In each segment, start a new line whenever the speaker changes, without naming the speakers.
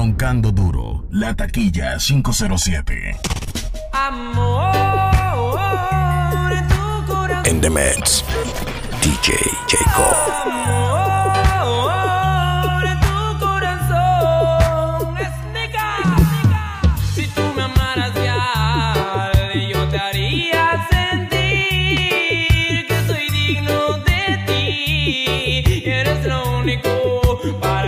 Roncando Duro, La Taquilla 507.
Amor, tu corazón.
In the mix, DJ Jacob.
Amor, tu corazón. Esnica. Si tú me amaras ya, yo te haría sentir que soy digno de ti. Y eres lo único para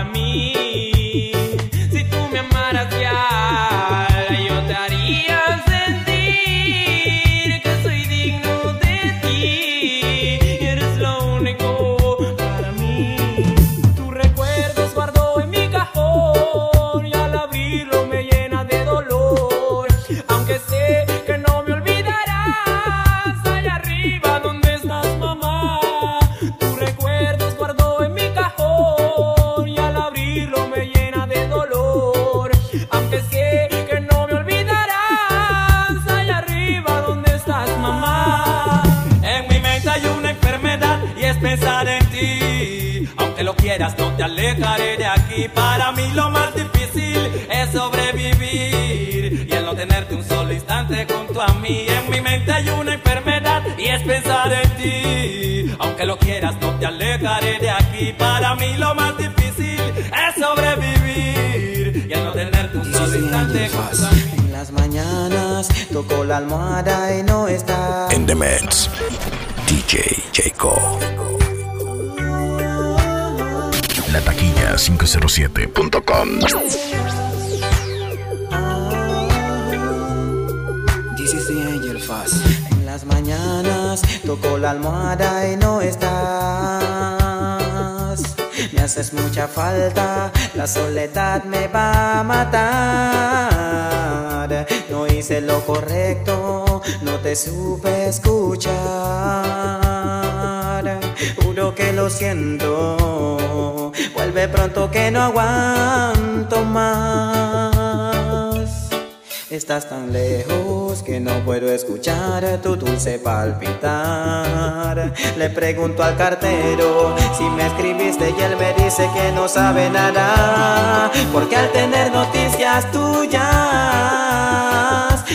alejaré de aquí. Para mí lo más difícil es sobrevivir y el no tenerte un solo instante junto a mí. En mi mente hay una enfermedad y es pensar en ti. Aunque lo quieras, no te alejaré de aquí. Para mí lo más difícil es sobrevivir y el no tenerte un solo instante junto a mí.
En las mañanas toco la almohada y no está.
In the mix, DJ Jacob.
507.com.
This is the angel fast. En las mañanas toco la almohada y no estás. Me haces mucha falta, la soledad me va a matar. Hice lo correcto, no te supe escuchar. Juro que lo siento, vuelve pronto que no aguanto más. Estás tan lejos que no puedo escuchar tu dulce palpitar. Le pregunto al cartero si me escribiste y él me dice que no sabe nada. Porque al tener noticias tuyas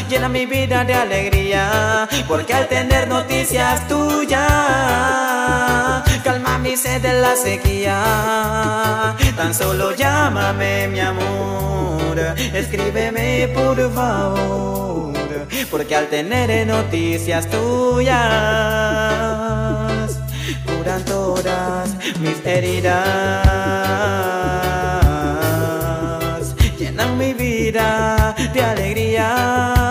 llena mi vida de alegría. Porque al tener noticias tuyas calma mi sed de la sequía. Tan solo llámame, mi amor. Escríbeme, por favor. Porque al tener noticias tuyas, curan todas mis heridas. Llenan mi vida de alegría.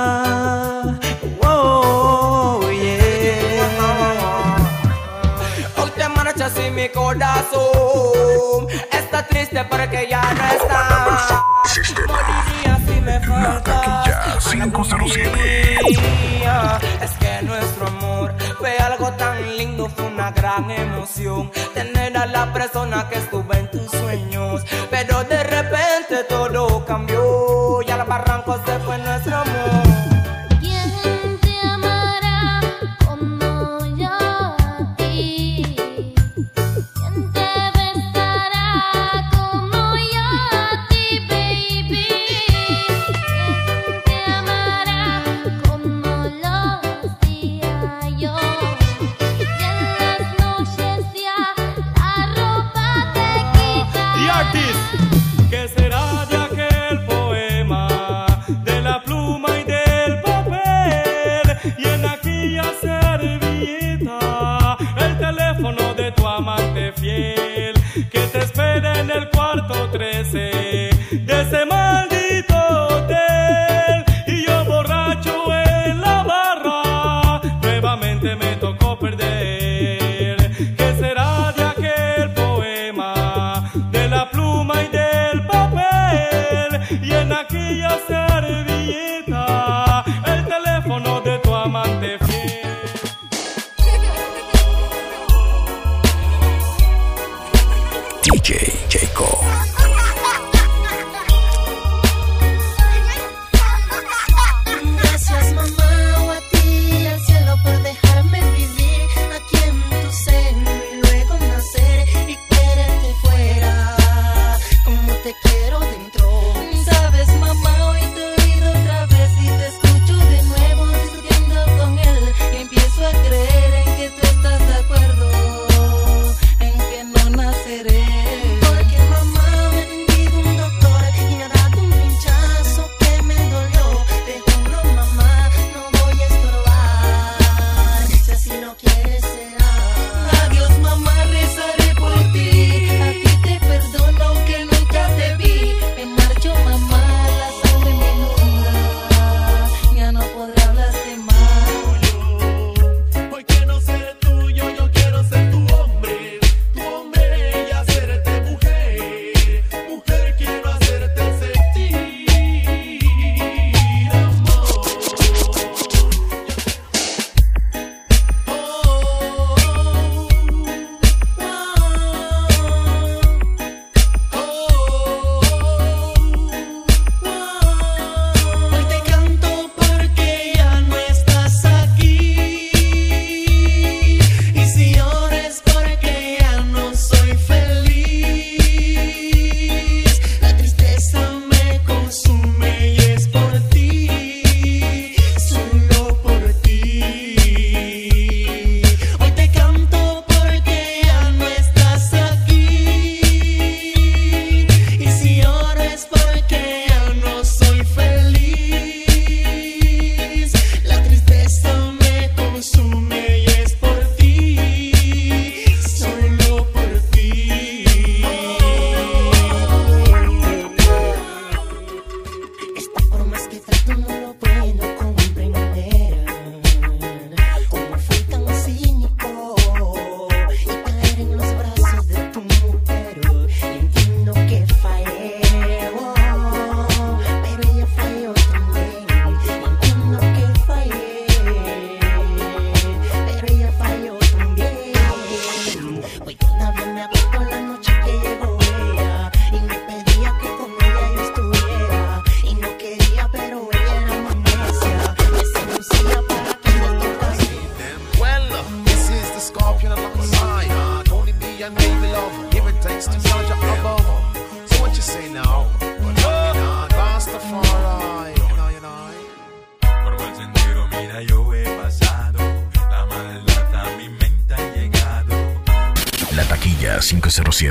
Mi corazón está triste porque ya no está. Moriría si me faltas.
Taquilla 507.
Mía, Es que nuestro amor fue algo tan lindo, fue una gran emoción. Tener a la persona que estuvo en tus sueños. Pero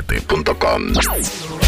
507.com.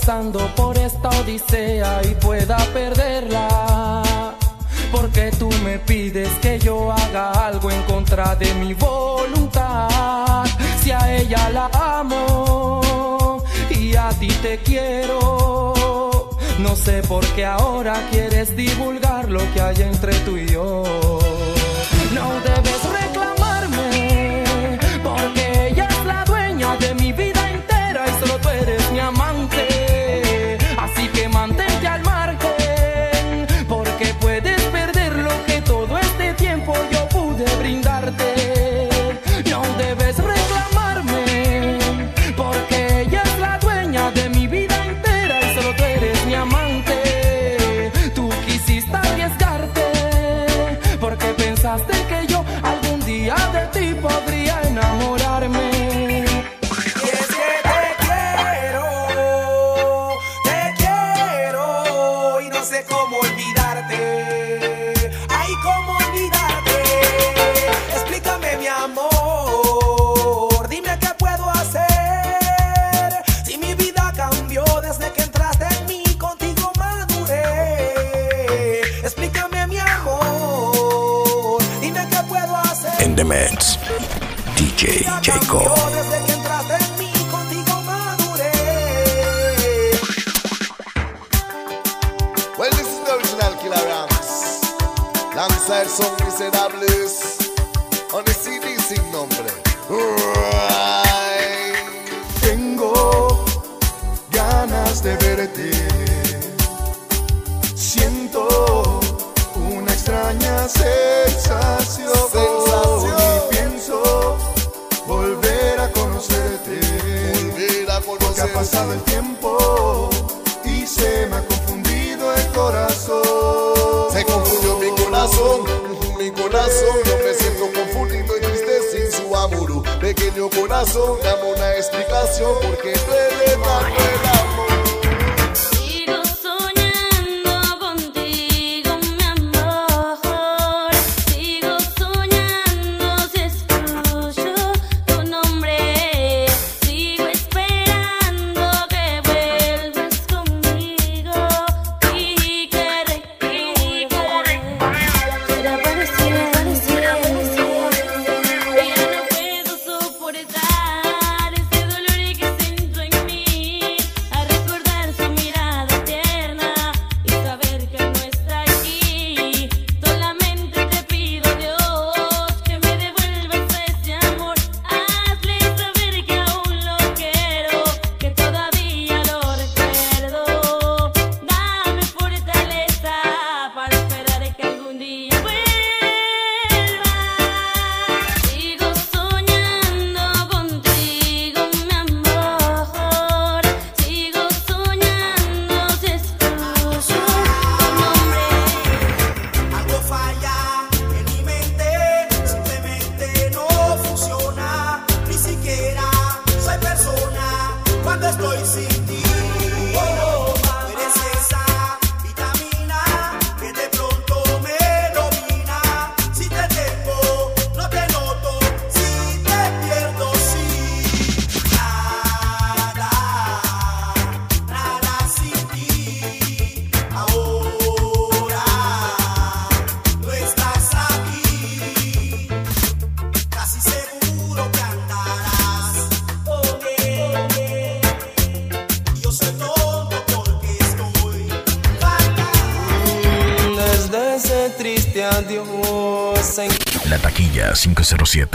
pasando por esta odisea y pueda perderla. Porque tú me pides que yo haga algo en contra de mi voluntad. Si a ella la amo y a ti te quiero. No sé por qué ahora quieres divulgar lo que hay entre tú y yo. No debes
DJ Jacob.
0507.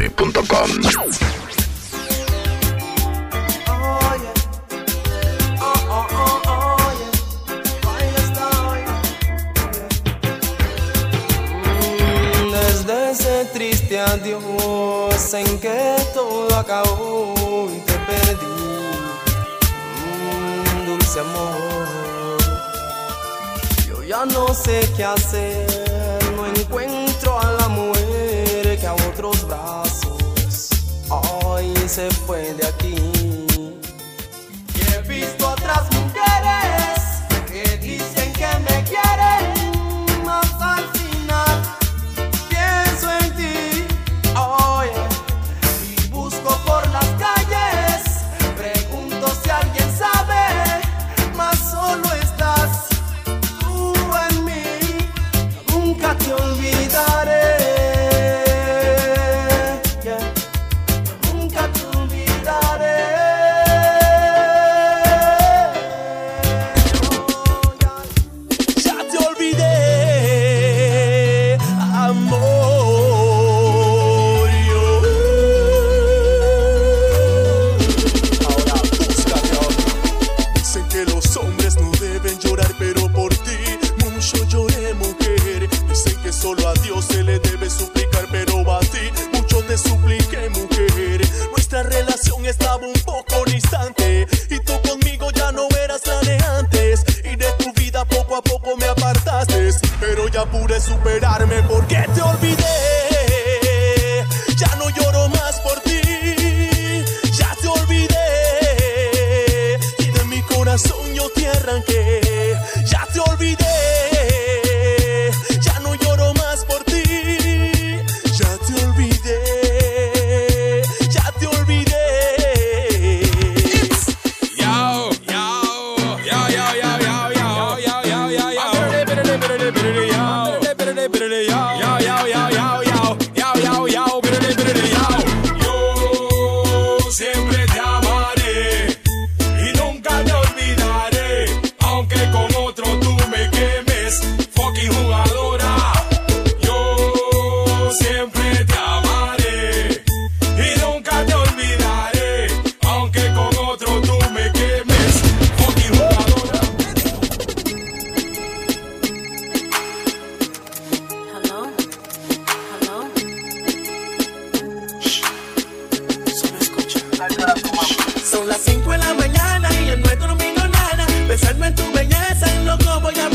Son
las 5 de la
mañana
y el
nuestro no
vino nada.
Besarme en
tu
belleza, loco voy a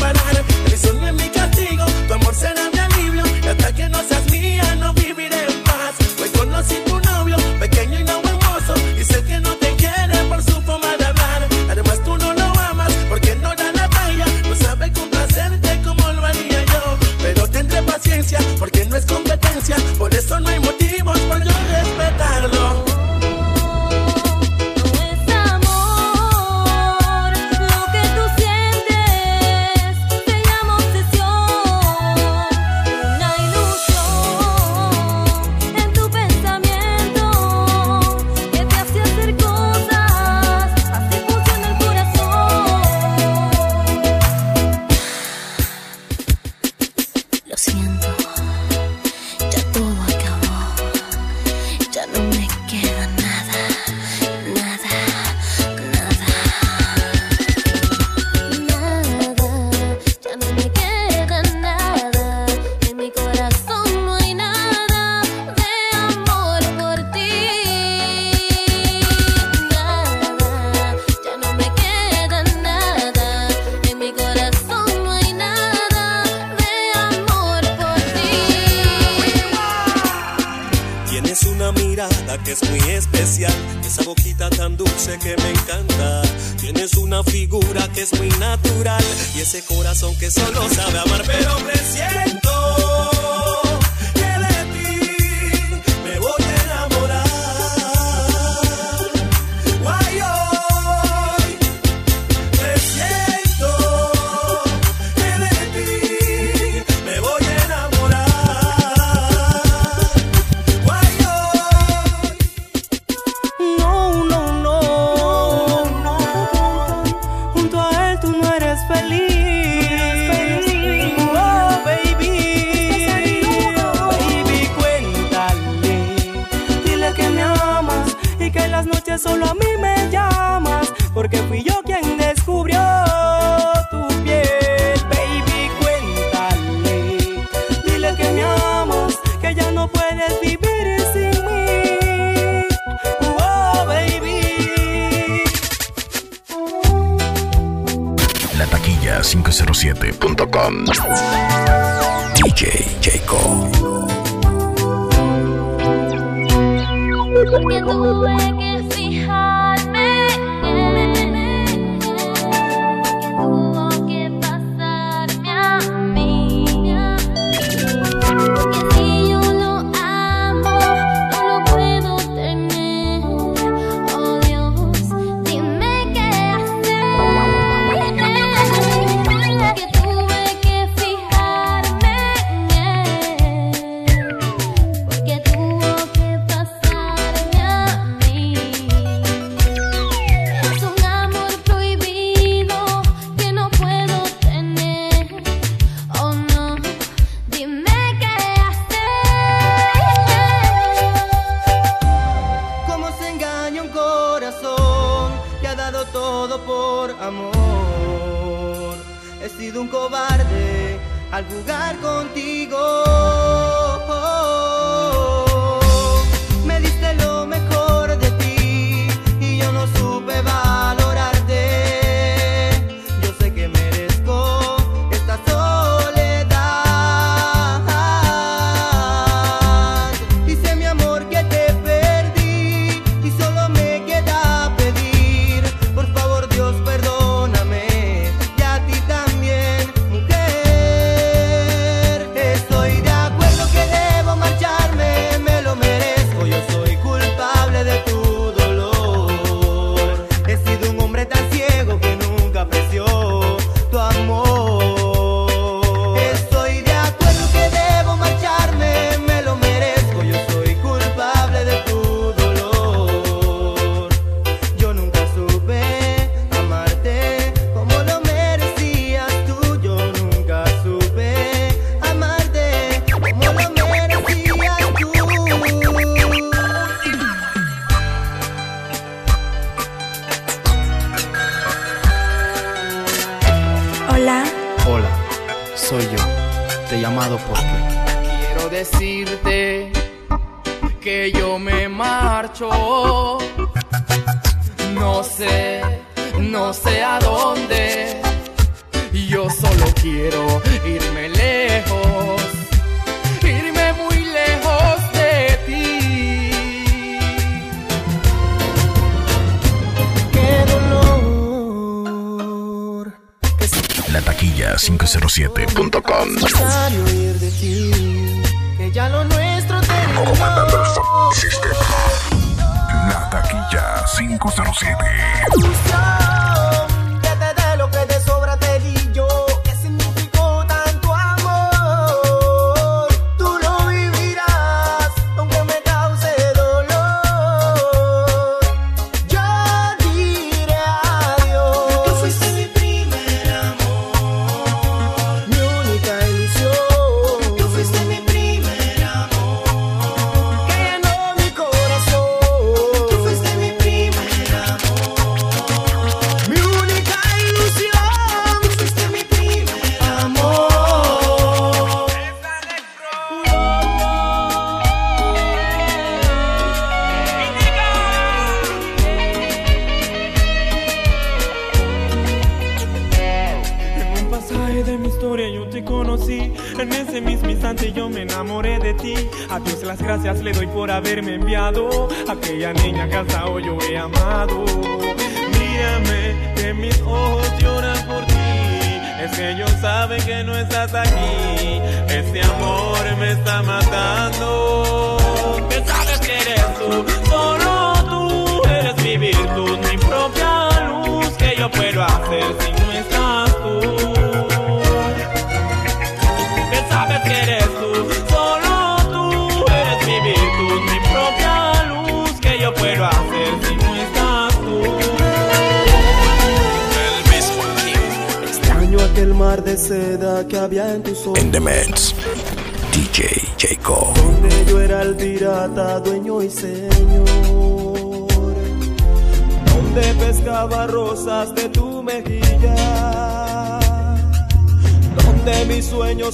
no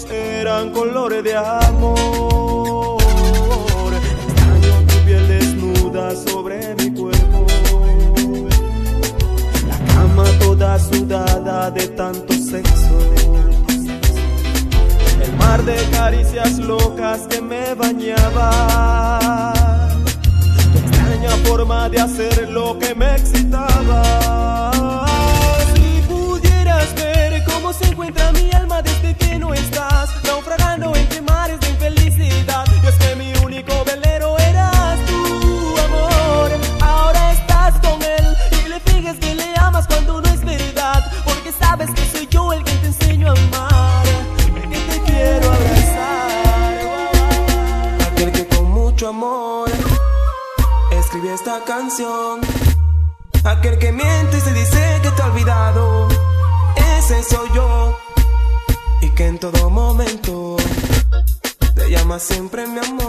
eran colores de amor. Extraño tu piel desnuda sobre mi cuerpo. La cama toda sudada de tanto sexo. El mar de caricias locas que me bañaba. Tu extraña forma de hacer lo que me excitaba encuentra mi alma desde que no estás, naufragando entre mares de infelicidad. Y es que mi único velero eras tu amor. Ahora estás con él y le finges que le amas cuando no es verdad, porque sabes que soy yo el que te enseño a amar, el que te quiero abrazar, aquel que con mucho amor escribió esta canción, aquel que miente soy yo y que en todo momento te llama siempre mi amor.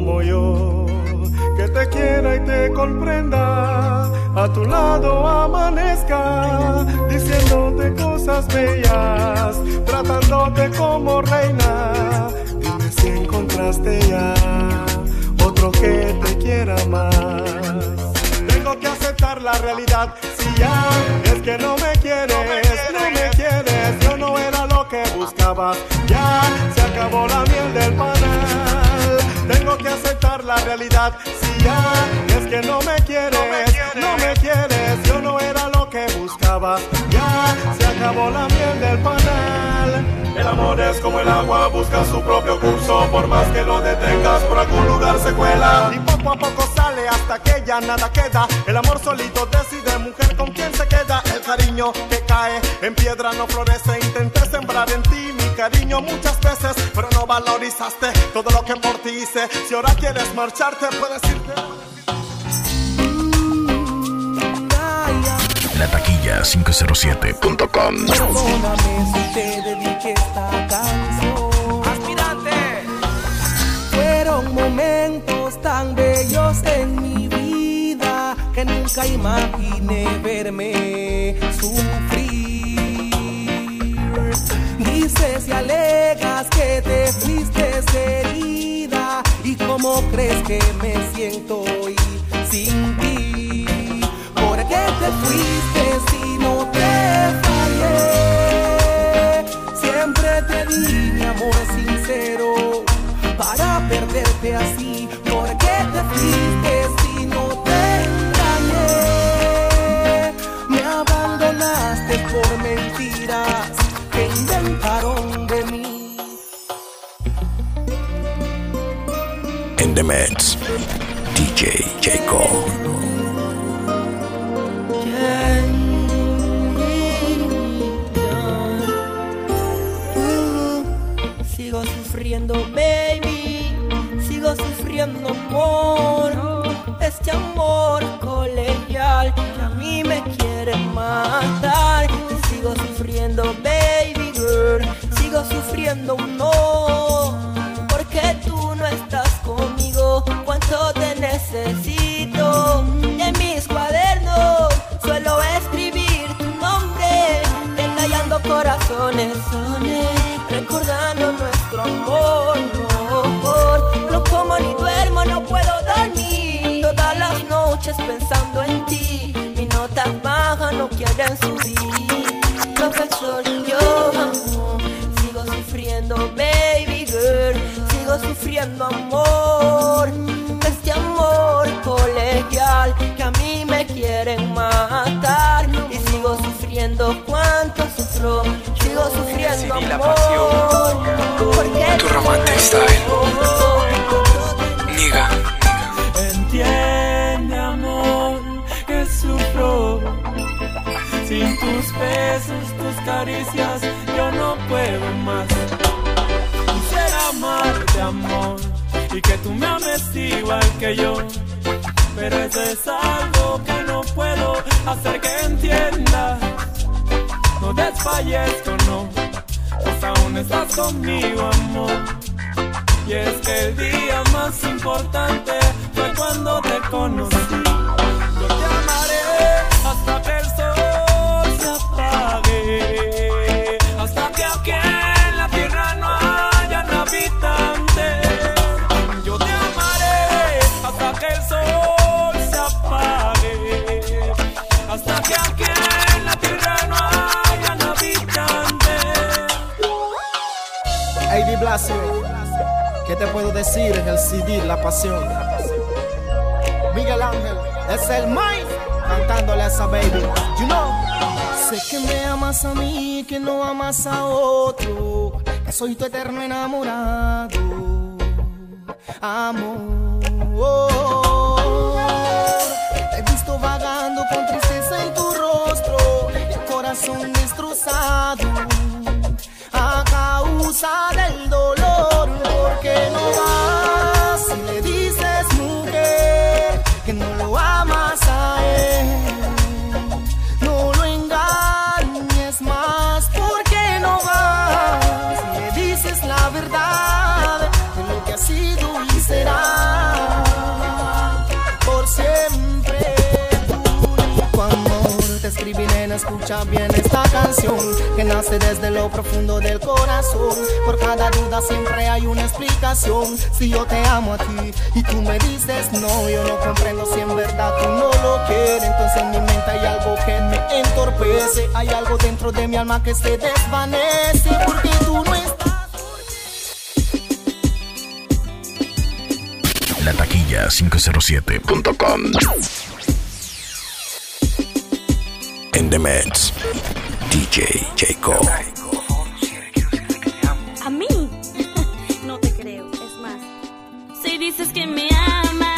como yo,
que te quiera y te comprenda, a
tu lado amanezca, diciéndote cosas bellas, tratándote como reina. Dime si encontraste ya otro que te quiera más. Tengo que aceptar la realidad, si ya es que no me quieres, no me quieres, yo no era lo que buscaba, ya se acabó la miel del pan. La realidad. Si ya es que no me quieres, no me quieres, yo no era lo que buscaba. Ya se acabó la miel del panal. El amor es como el agua, busca su propio curso. Por más que lo detengas, por algún lugar se cuela. Y poco a poco sale hasta que ya nada queda. El amor solito decide, mujer, con quién se queda. El cariño que cae en piedra no florece. Intenté sembrar en ti mi cariño muchas veces, pero no valorizaste todo lo que por ti hice. Si ahora quieres marcharte, puedes irte.
La taquilla 507.com. nunca imaginé verme sufrir. Dices y alegas que te fuiste herida y cómo crees que me siento hoy sin ti. ¿Por qué te fuiste si no te fallé? Siempre te di mi amor sincero para perderte así. ¿Por qué te fuiste inventaron de mí.
En The Mets, DJ Jacob.
Sigo sufriendo, baby. Sigo sufriendo, amor. Este amor colegial que a mí me quiere matar. Sigo sufriendo, baby. Sufriendo, no. Porque tú no estás conmigo. Cuánto te necesito. En mis cuadernos suelo escribir tu nombre. Detallando corazones, recordando nuestro amor. No, como ni duermo, no puedo dormir. Todas las noches pensando en ti. Mis notas bajas no quieren subir. Amor. Este amor colegial que a mí me quieren matar. Y sigo sufriendo cuánto sufro. Sigo sufriendo amor. Porque
Tu romantic style. Niga.
Entiende, amor, que sufro. Sin tus besos, tus caricias, yo no puedo que tú me ames igual que yo. Pero eso es algo que no puedo hacer que entiendas. No desfallezco, no, pues aún estás conmigo, amor. Y es que el día más importante fue cuando te conocí.
¿Qué te puedo decir en el CD La Pasión? Miguel Ángel, es el Mike cantándole a esa baby, you know. Sé que me amas a mí, que no amas a otro, que soy tu eterno enamorado, amor. Te he visto vagando con tristeza en tu rostro, el corazón destrozado escucha bien esta canción que nace desde lo profundo del corazón. Por cada duda siempre hay una explicación. Si yo te amo a ti y tú me dices no, yo no comprendo si en verdad tú no lo quieres. Entonces en mi mente hay algo que me entorpece. Hay algo dentro de mi alma que se desvanece porque tú no estás.
La taquilla 507.com
the mix. DJ Jacob.
A mí, no te creo, es más. Si dices que me amas.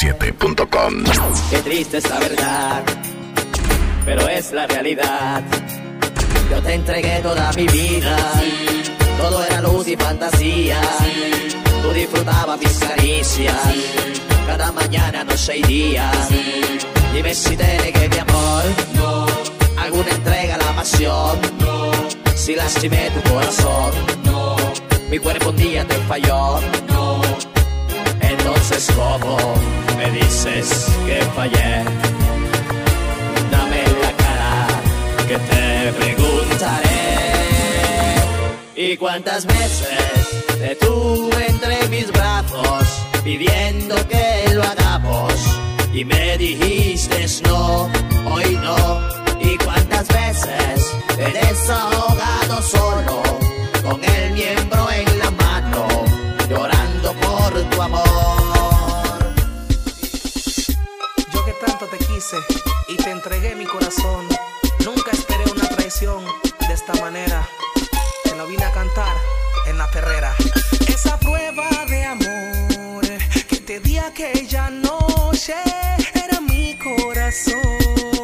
997.com. Qué
triste es
la
verdad, pero es la realidad. Yo te entregué toda mi vida, todo era luz y fantasía. Tú disfrutabas mis caricias, cada mañana, noche y día. Dime si te negué mi amor, no. alguna entrega a la pasión, si lastimé tu corazón, no. mi cuerpo un día te falló, no. entonces cómo me dices que fallé. Dame la cara que te preguntaré. ¿Y cuántas veces te tuve entre mis brazos pidiendo que lo hagamos? Y me dijiste no, hoy no. ¿Y cuántas veces eres ahogado solo con el miembro en la mano, llorando por tu amor?
mi corazón. Nunca esperé una
traición de esta manera. Te lo vine a cantar en la perrera. Esa prueba de amor que te di aquella noche era mi corazón.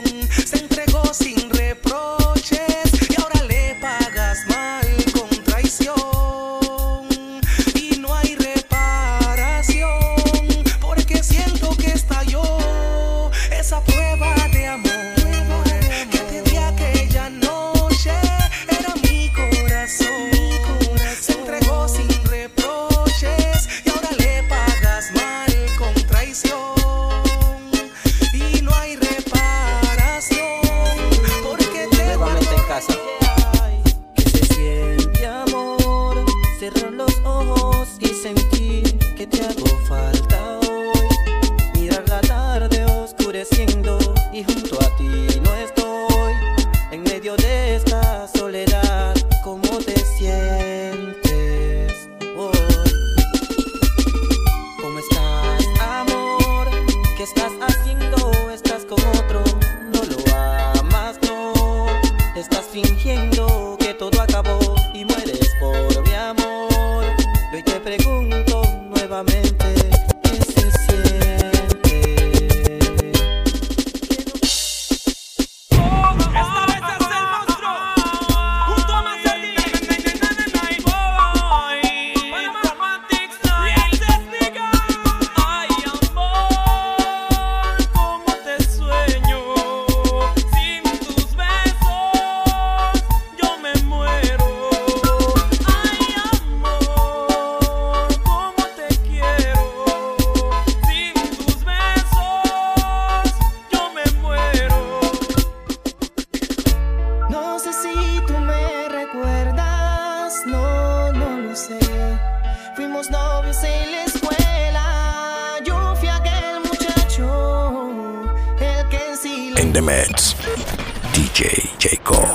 DJ Jacob.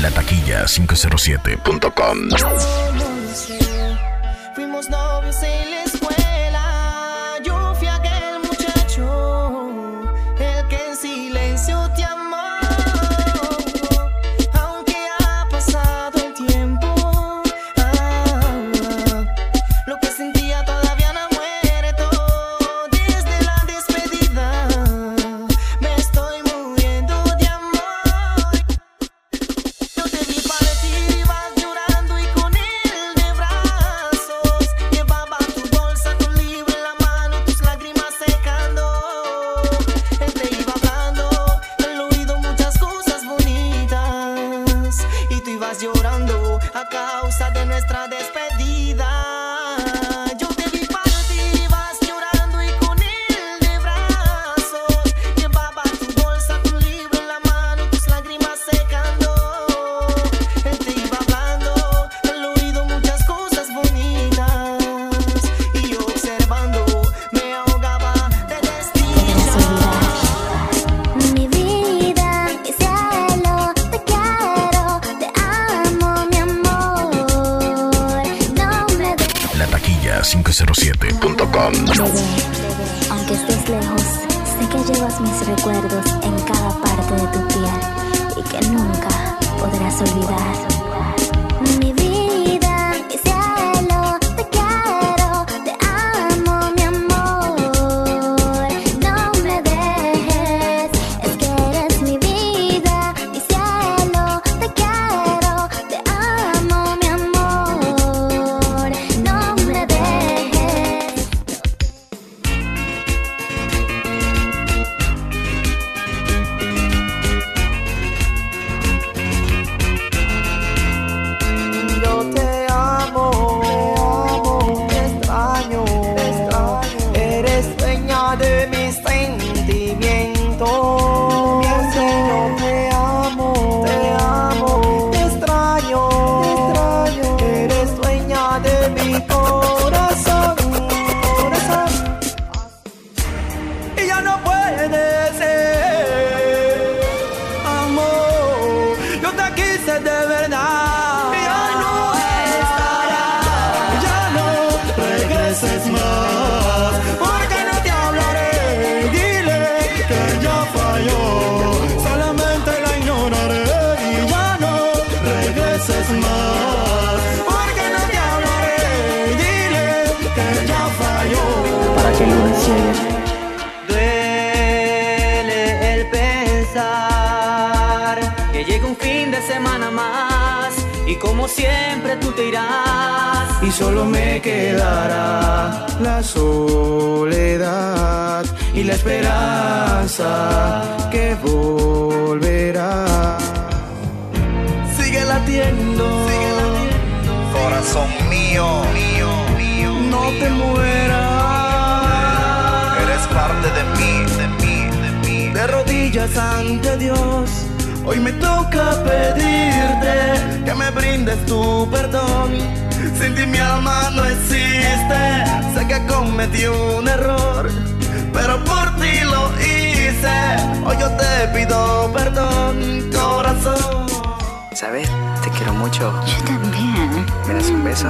La taquilla 507.com.
olvidado. Ante Dios. Hoy me toca pedirte que me brindes tu perdón. Sin ti mi alma no existe. Sé que cometí un error, pero por ti lo hice. Hoy yo te pido perdón, corazón.
¿Sabes? Te quiero mucho.
Yo también.
¿Me das un beso?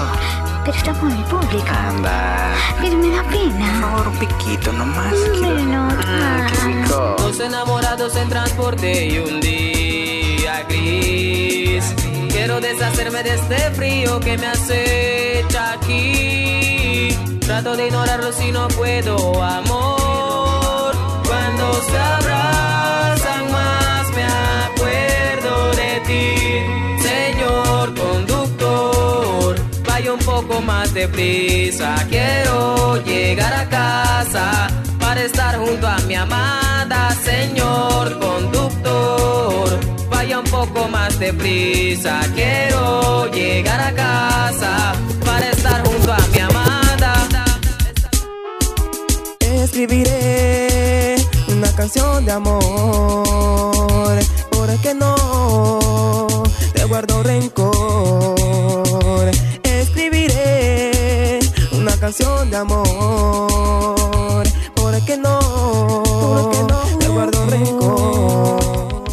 Pero estamos en público.
Anda.
Pero me da pena.
Por favor, un piquito nomás. Quiero...
Bueno,
Mm, qué rico.
Dos enamorados en transporte y un día gris. Quiero deshacerme de este frío que me acecha aquí. Trato de ignorarlo si no puedo, amor. Cuando se abrazan más me acuerdo de ti, Vaya un poco más deprisa, quiero llegar a casa para estar junto a mi amada, señor conductor. Vaya un poco más deprisa, quiero llegar a casa para estar junto a mi amada.
Escribiré una canción de amor, porque no te guardo rencor. Canción de amor, porque no, te guardo rencor.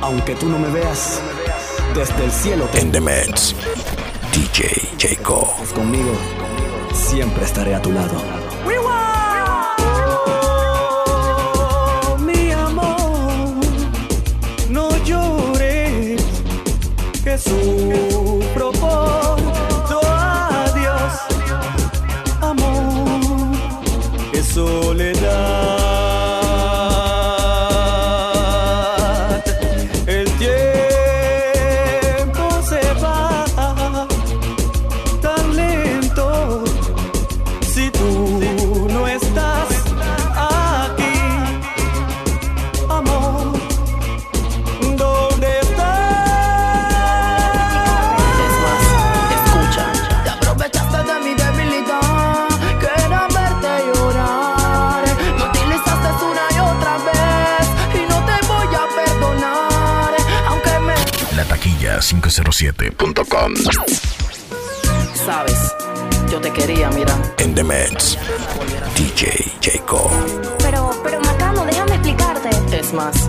Aunque tú no me veas, desde el cielo te
In the mix, DJ Jacob.
conmigo. Siempre estaré a tu lado.
Oh, que soledad.
907.com.
Sabes, yo te quería, mira.
En The Mets, DJ Jacob.
Pero, pero Macano, déjame explicarte.
Es más.